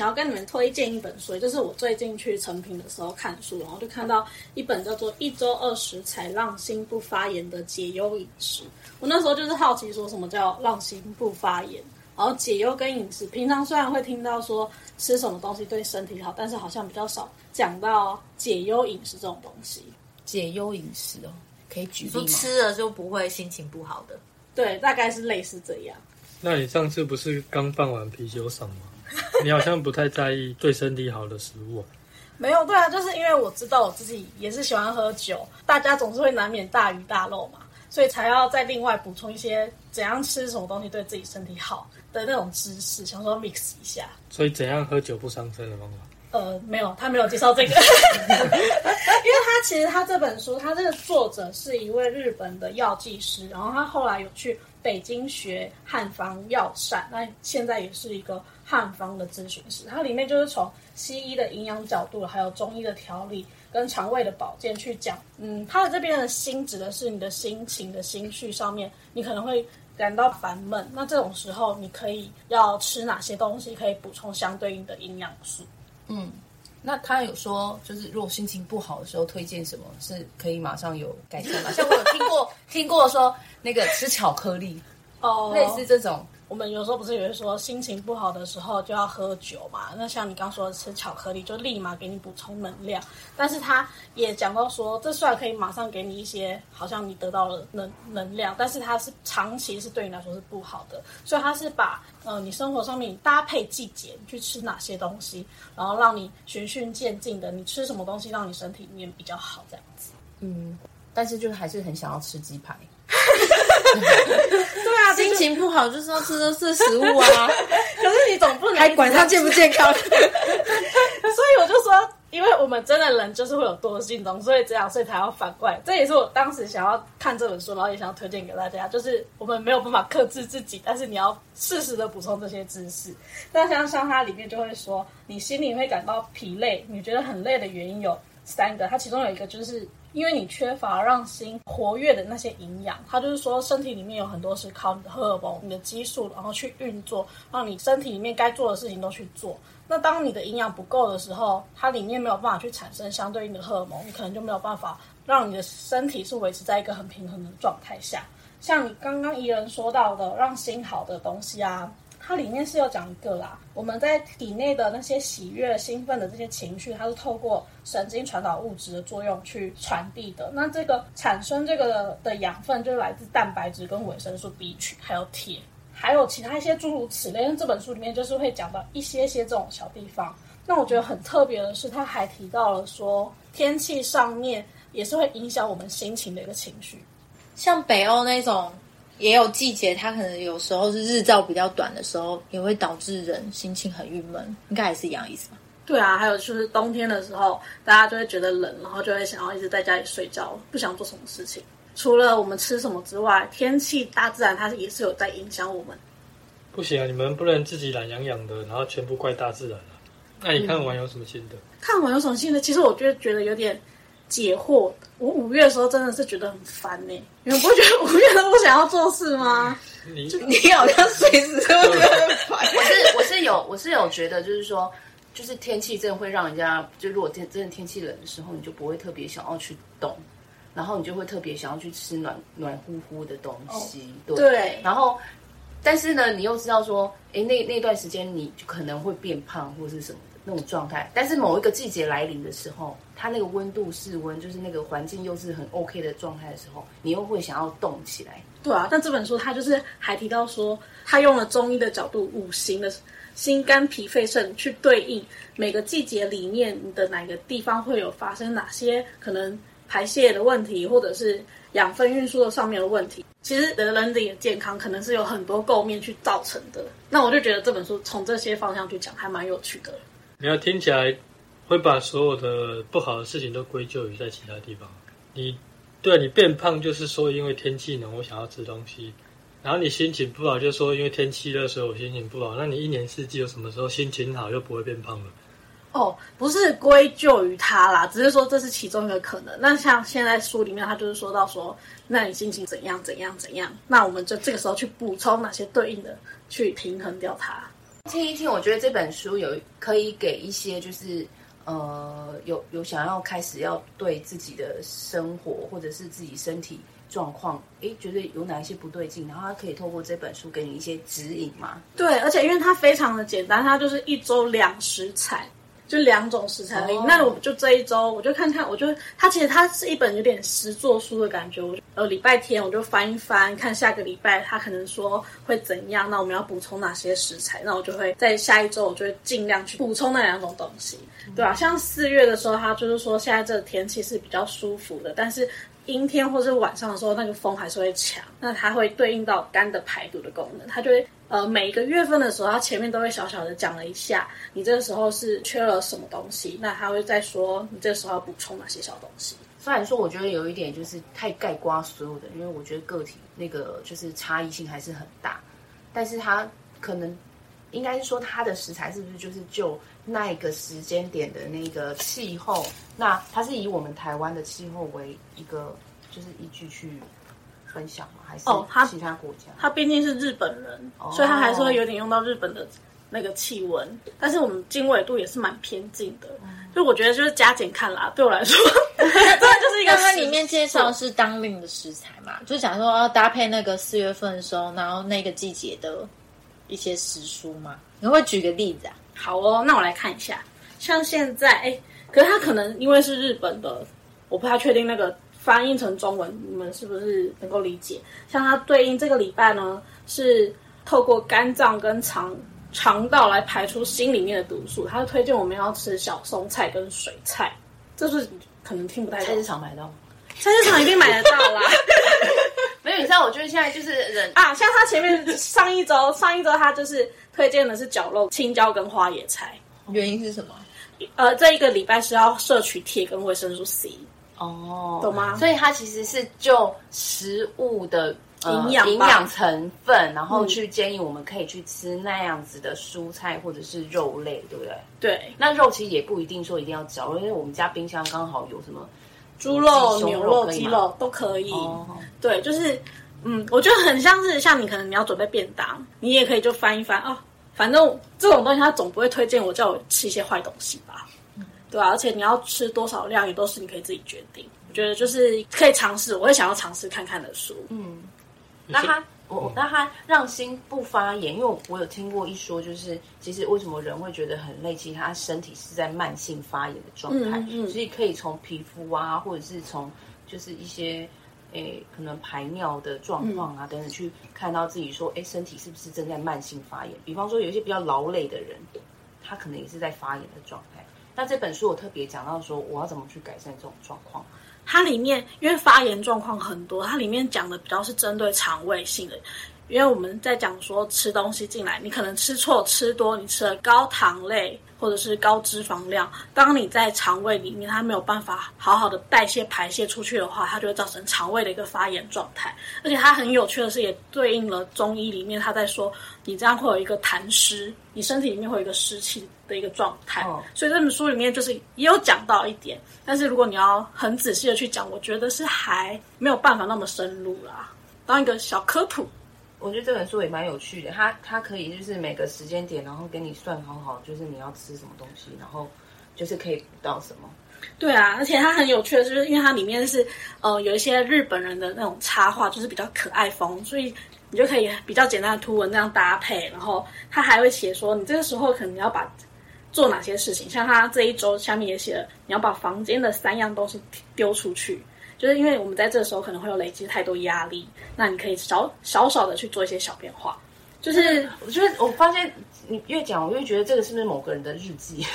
想要跟你们推荐一本书，就是我最近去成品的时候看书，然后就看到一本叫做《一周二十才让心不发炎的解忧饮食》。我那时候就是好奇，说什么叫让心不发炎？然后解忧跟饮食，平常虽然会听到说吃什么东西对身体好，但是好像比较少讲到解忧饮食这种东西。解忧饮食哦，可以举例说吗？吃了就不会心情不好的。对，大概是类似这样。那你上次不是刚放完啤酒嗓吗？你好像不太在意对身体好的食物、啊。没有，对啊，就是因为我知道我自己也是喜欢喝酒，大家总是会难免大鱼大肉嘛，所以才要再另外补充一些怎样吃什么东西对自己身体好的那种知识，想说 mix 一下。所以怎样喝酒不伤身的方法？呃，没有，他没有介绍这个，因为他其实他这本书，他这个作者是一位日本的药剂师，然后他后来有去北京学汉方药膳，那现在也是一个汉方的咨询师。它里面就是从西医的营养角度，还有中医的调理跟肠胃的保健去讲。嗯，他的这边的心指的是你的心情的心绪上面，你可能会感到烦闷，那这种时候你可以要吃哪些东西，可以补充相对应的营养素。嗯，那他有说，就是如果心情不好的时候，推荐什么是可以马上有改善吗？像我有听过听过说那个吃巧克力，哦类似这种，我们有时候不是有人说心情不好的时候就要喝酒嘛？那像你刚说的吃巧克力，就立马给你补充能量。但是他也讲到说，这虽然可以马上给你一些好像你得到了能能量，但是它是长期是对你来说是不好的。所以他是把呃你生活上面搭配季节，去吃哪些东西，然后让你循序渐进的，你吃什么东西让你身体里面比较好，这样子。嗯，但是就是还是很想要吃鸡排。对啊，心情不好就是要吃的是食物啊，可是你总不能还管它健不健康。所以我就说，因为我们真的人就是会有多性中，所以这样，所以才要反过来。这也是我当时想要看这本书，然后也想要推荐给大家，就是我们没有办法克制自己，但是你要适时的补充这些知识。那像像它里面就会说，你心里会感到疲累，你觉得很累的原因有三个，它其中有一个就是。因为你缺乏让心活跃的那些营养，它就是说身体里面有很多是靠你的荷尔蒙、你的激素，然后去运作，让你身体里面该做的事情都去做。那当你的营养不够的时候，它里面没有办法去产生相对应的荷尔蒙，你可能就没有办法让你的身体是维持在一个很平衡的状态下。像你刚刚怡人说到的，让心好的东西啊。它里面是有讲一个啦，我们在体内的那些喜悦、兴奋的这些情绪，它是透过神经传导物质的作用去传递的。那这个产生这个的养分，就是来自蛋白质跟维生素 B 群，还有铁，还有其他一些诸如此类。这本书里面就是会讲到一些些这种小地方。那我觉得很特别的是，他还提到了说，天气上面也是会影响我们心情的一个情绪。像北欧那种也有季节，它可能有时候是日照比较短的时候，也会导致人心情很郁闷，应该也是一样意思吧？对啊，还有就是冬天的时候，大家就会觉得冷，然后就会想要一直在家里睡觉，不想做什么事情。除了我们吃什么之外，天气大自然它也是有在影响我们。不行啊，你们不能自己懒洋洋的，然后全部怪大自然啊。那你看完有什么心得？看完有什么心得？其实我就觉得有点解惑。我五月的时候真的是觉得很烦呢、你们不觉得五月都不想要做事吗？你你好像随时都觉得很烦。我是我是有我是有觉得，就是说，就是天气真的会让人家，就如果天真的天气冷的时候，你就不会特别想要去动，然后你就会特别想要去吃暖暖乎乎的东西，对。对，然后，但是呢，你又知道说，哎，那那段时间你就可能会变胖或是什么的那种状态。但是某一个季节来临的时候，它那个温度室温，就是那个环境又是很 OK 的状态的时候，你又会想要动起来。对啊。但这本书它就是还提到说，他用了中医的角度，五行的心肝脾肺肾去对应每个季节里面你的哪个地方会有发生哪些可能排泄的问题，或者是养分运输的上面的问题。其实人人的健康可能是有很多构面去造成的。那我就觉得这本书从这些方向去讲，还蛮有趣的。你要听起来会把所有的不好的事情都归咎于在其他地方。你对你变胖就是说因为天气冷，我想要吃东西。然后你心情不好，就说因为天气热，所以我心情不好。那你一年四季有什么时候心情好又不会变胖了？哦，不是归咎于他啦，只是说这是其中一个可能。那像现在书里面，他就是说到说，那你心情怎样怎样怎样，那我们就这个时候去补充哪些对应的，去平衡掉它。听一听，我觉得这本书有可以给一些就是呃有有想要开始要对自己的生活或者是自己身体状况，诶，觉得有哪一些不对劲，然后他可以透过这本书给你一些指引吗。对，而且因为它非常的简单，它就是一周两食材，就两种食材而已。哦那我就这一周，我就看看，我就它其实它是一本有点实作书的感觉。我就呃礼拜天我就翻一翻，看下个礼拜它可能说会怎样，那我们要补充哪些食材，那我就会在下一周我就会尽量去补充那两种东西，对吧、像四月的时候，它就是说现在这个天气是比较舒服的，但是。阴天或是晚上的时候，那个风还是会强，那它会对应到肝的排毒的功能，它就会呃每一个月份的时候，它前面都会小小的讲了一下，你这个时候是缺了什么东西，那它会再说你这个时候要补充哪些小东西。虽然说我觉得有一点就是太概括所有的，因为我觉得个体那个就是差异性还是很大，但是它可能应该是说它的食材是不是就是就那一个时间点的那个气候，那它是以我们台湾的气候为一个就是依据去分享吗？还是哦它其他国家？他毕竟是日本人，所以他还是会有点用到日本的那个气温，但是我们经纬度也是蛮偏近的，就我觉得就是加减看啦，对我来说，真的就是一个那它里面介绍是当令的食材嘛，就讲说要搭配那个四月份的时候，然后那个季节的一些食蔬嘛。你会举个例子啊？好哦，那我来看一下，像现在，哎，可是它可能因为是日本的，我不太确定那个翻译成中文，你们是不是能够理解？像它对应这个礼拜呢，是透过肝脏跟肠肠道来排出心里面的毒素，它推荐我们要吃小松菜跟水菜，这是可能听不太菜市懂。场买到吗？菜市场一定买得到啦。没有，你知道，我觉得现在就是人啊，像他前面上一周，上一周他就是推荐的是绞肉、青椒跟花野菜。原因是什么？呃，这一个礼拜是要摄取铁跟维生素 C。哦，懂吗所以它其实是就食物的。呃营养营养成分，然后去建议我们可以去吃那样子的蔬菜或者是肉类，对不对？对，那肉其实也不一定说一定要绞肉，因为我们家冰箱刚好有什么猪肉、牛肉、鸡肉都可以。哦，对，就是嗯，我觉得很像是像你可能你要准备便当，你也可以就翻一翻哦，反正这种东西他总不会推荐我叫我吃一些坏东西吧，对啊，而且你要吃多少量也都是你可以自己决定。我觉得就是可以尝试，我也想要尝试看看的书。嗯，那它我那他让心不发炎，因为我我有听过一说，就是其实为什么人会觉得很累，其实他身体是在慢性发炎的状态，嗯嗯嗯所以可以从皮肤啊，或者是从就是一些诶可能排尿的状况啊、等等，去看到自己说，诶身体是不是正在慢性发炎？比方说有一些比较劳累的人，他可能也是在发炎的状态。那这本书我特别讲到说，我要怎么去改善这种状况。它里面因为发炎状况很多，它里面讲的比较是针对肠胃性的。因为我们在讲说吃东西进来，你可能吃错、吃多，你吃了高糖类或者是高脂肪量，当你在肠胃里面它没有办法好好的代谢排泄出去的话，它就会造成肠胃的一个发炎状态。而且它很有趣的是，也对应了中医里面他在说，你这样会有一个痰湿，你身体里面会有一个湿气的一个状态。哦所以这本书里面就是也有讲到一点，但是如果你要很仔细的去讲，我觉得是还没有办法那么深入啦。当一个小科普，我觉得这本书也蛮有趣的，它它可以就是每个时间点，然后给你算好好，就是你要吃什么东西，然后就是可以补到什么。对啊，而且它很有趣的就是，因为它里面是呃有一些日本人的那种插画，就是比较可爱风，所以你就可以比较简单的图文这样搭配，然后它还会写说你这个时候可能要把做哪些事情，像他这一周下面也写了，你要把房间的三样东西丢出去。就是因为我们在这时候可能会有累积太多压力，那你可以少少少的去做一些小变化，就是我觉得我发现你越讲，我越觉得这个是不是某个人的日记？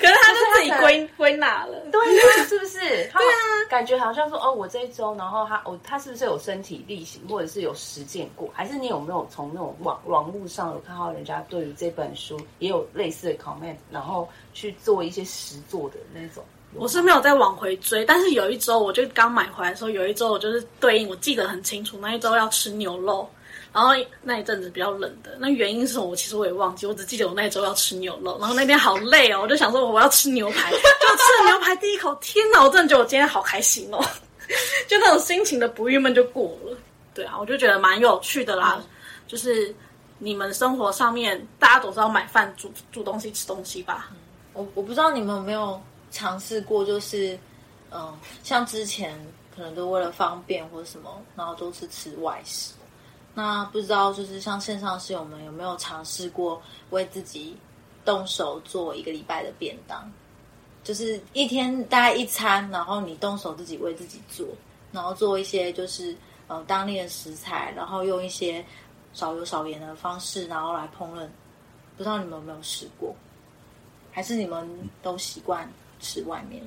可是他就自己归归纳了。对呀、是不是？对啊，感觉好像说哦，我这一周，然后他哦，他是不是有身体力行，或者是有实践过？还是你有没有从那种网网络上有看到人家对于这本书也有类似的 comment，然后去做一些实做的那种？我是没有再往回追，但是有一周我就刚买回来的时候，有一周我就是对应，我记得很清楚，那一周要吃牛肉，然后那一阵子比较冷的，那原因是什么？我其实我也忘记，我只记得我那一周要吃牛肉，然后那天好累哦，我就想说我要吃牛排，就吃了牛排第一口，天哪！我真的觉得我今天好开心哦，就那种心情的不郁闷就过了。对啊，我就觉得蛮有趣的啦，就是你们生活上面大家总是要买饭、煮煮东西、吃东西吧？我我不知道你们有没有尝试过，就是嗯，像之前可能都为了方便或者什么，然后都是吃外食。那不知道就是像线上室友们有没有尝试过为自己动手做一个礼拜的便当？就是一天大概一餐，然后你动手自己为自己做，然后做一些就是呃当地的食材，然后用一些少油少盐的方式，然后来烹饪。不知道你们有没有试过？还是你们都习惯吃外面？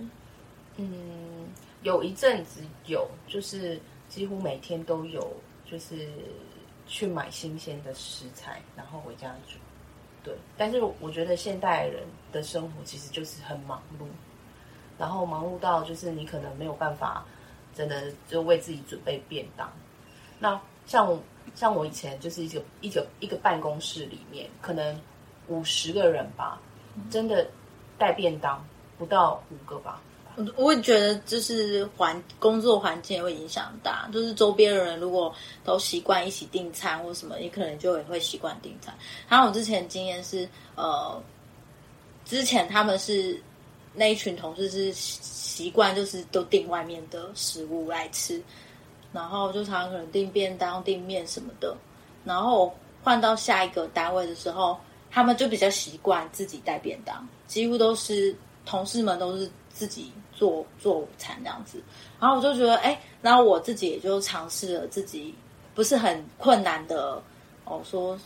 嗯，有一阵子有，就是几乎每天都有，就是去买新鲜的食材，然后回家煮。对，但是我觉得现代人的生活其实就是很忙碌，然后忙碌到就是你可能没有办法真的就为自己准备便当。那像像我以前就是一个一个一个办公室里面，可能五十个人吧，真的带便当不到五个吧。我我也觉得，就是环工作环境也会影响大。就是周边的人如果都习惯一起订餐或什么，你可能就也会习惯订餐。然后我之前经验是，呃，之前他们是那一群同事是习惯就是都订外面的食物来吃，然后就常常可能订便当、订面什么的。然后换到下一个单位的时候，他们就比较习惯自己带便当，几乎都是同事们都是自己。做做午餐这样子，然后我就觉得，哎，然后我自己也就尝试了自己不是很困难的，哦，说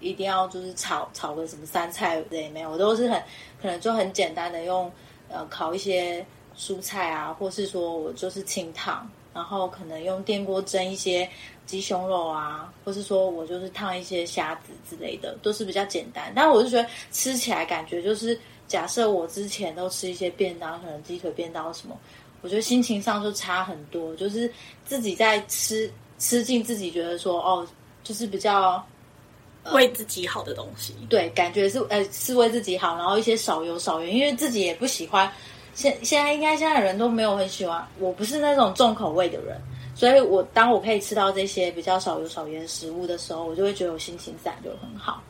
一定要就是炒炒个什么三菜也没有，我都是很可能就很简单的用呃烤一些蔬菜啊，或是说我就是清汤，然后可能用电锅蒸一些鸡胸肉啊，或是说我就是烫一些虾子之类的，都是比较简单，但我就觉得吃起来感觉就是。假设我之前都吃一些便当，可能鸡腿便当什么，我觉得心情上就差很多。就是自己在吃吃进自己觉得说哦，就是比较为自己好的东西。对，感觉是呃是为自己好，然后一些少油少盐，因为自己也不喜欢。现现在应该现在人都没有很喜欢，我不是那种重口味的人，所以我当我可以吃到这些比较少油少盐的食物的时候，我就会觉得我心情自然就很好。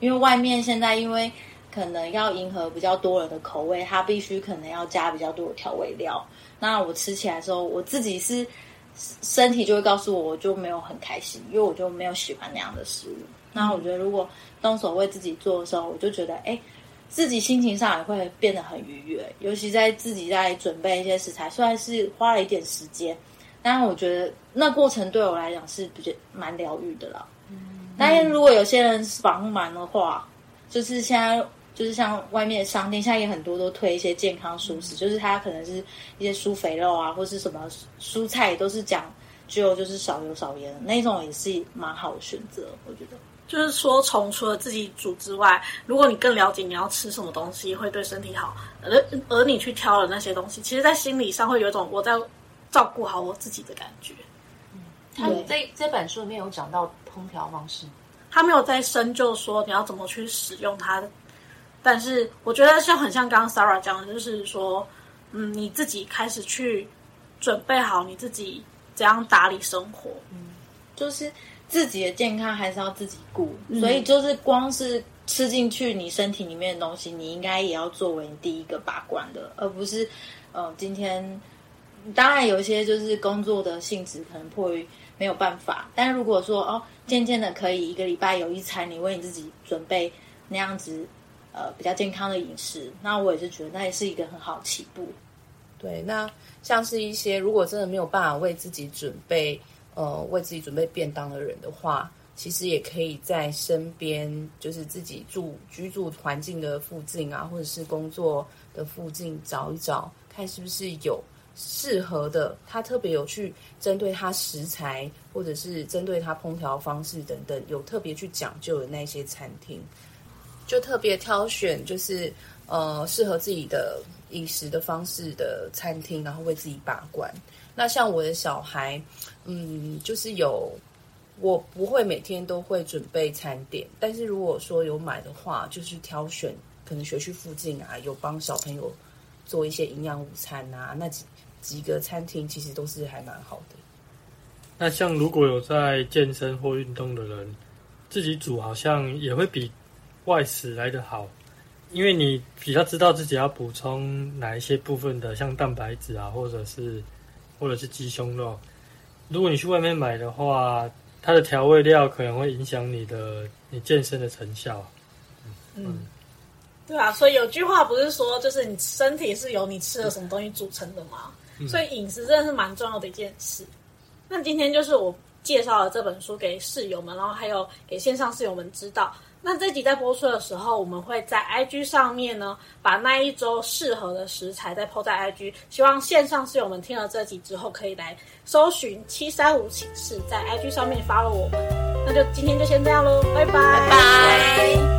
因为外面现在因为。可能要迎合比较多人的口味，它必须可能要加比较多的调味料。那我吃起来的时候，我自己是身体就会告诉我，我就没有很开心，因为我就没有喜欢那样的食物。那我觉得，如果动手为自己做的时候，我就觉得，哎，自己心情上也会变得很愉悦。尤其在自己在准备一些食材，虽然是花了一点时间，但是我觉得那过程对我来讲是比较蛮疗愈的啦。嗯，但是如果有些人是忙忙的话，就是现在。就是像外面的商店，现在也很多都推一些健康蔬食，就是它可能是一些蔬肥肉啊，或是什么蔬菜，都是讲究就是少油少盐那种，也是蛮好的选择。我觉得，就是说从除了自己煮之外，如果你更了解你要吃什么东西会对身体好，而而你去挑了那些东西，其实，在心理上会有一种我在照顾好我自己的感觉。嗯，他这这本书里面有讲到烹调方式，他没有在深究说你要怎么去使用它。但是我觉得像很像刚刚 Sarah 讲的，就是说，嗯，你自己开始去准备好你自己怎样打理生活，嗯，就是自己的健康还是要自己顾，所以就是光是吃进去你身体里面的东西，你应该也要作为你第一个把关的，而不是，呃，今天当然有一些就是工作的性质可能迫于没有办法，但如果说哦，渐渐的可以一个礼拜有一餐，你为你自己准备那样子。呃，比较健康的饮食，那我也是觉得那也是一个很好起步。对，那像是一些如果真的没有办法为自己准备，呃，为自己准备便当的人的话，其实也可以在身边，就是自己住居住环境的附近啊，或者是工作的附近找一找，看是不是有适合的，他特别有去针对他食材，或者是针对他烹调方式等等，有特别去讲究的那些餐厅。就特别挑选，就是呃适合自己的饮食的方式的餐厅，然后为自己把关。那像我的小孩，嗯，就是有我不会每天都会准备餐点，但是如果说有买的话，就是挑选可能学区附近啊，有帮小朋友做一些营养午餐啊，那几几个餐厅其实都是还蛮好的。那像如果有在健身或运动的人。自己煮好像也会比外食来的好，因为你比较知道自己要补充哪一些部分的，像蛋白质啊，或者是或者是鸡胸肉。如果你去外面买的话，它的调味料可能会影响你的你健身的成效。嗯，对啊，所以有句话不是说，就是你身体是由你吃了什么东西组成的吗？所以饮食真的是蛮重要的一件事。那今天就是我介绍了这本书给室友们，然后还有给线上室友们知道。那这集在播出的时候，我们会在 IG 上面呢，把那一周适合的食材再抛在 IG。希望线上室友们听了这集之后，可以来搜寻七三五寝室，在 IG 上面发了我们。那就今天就先这样喽，拜拜。拜。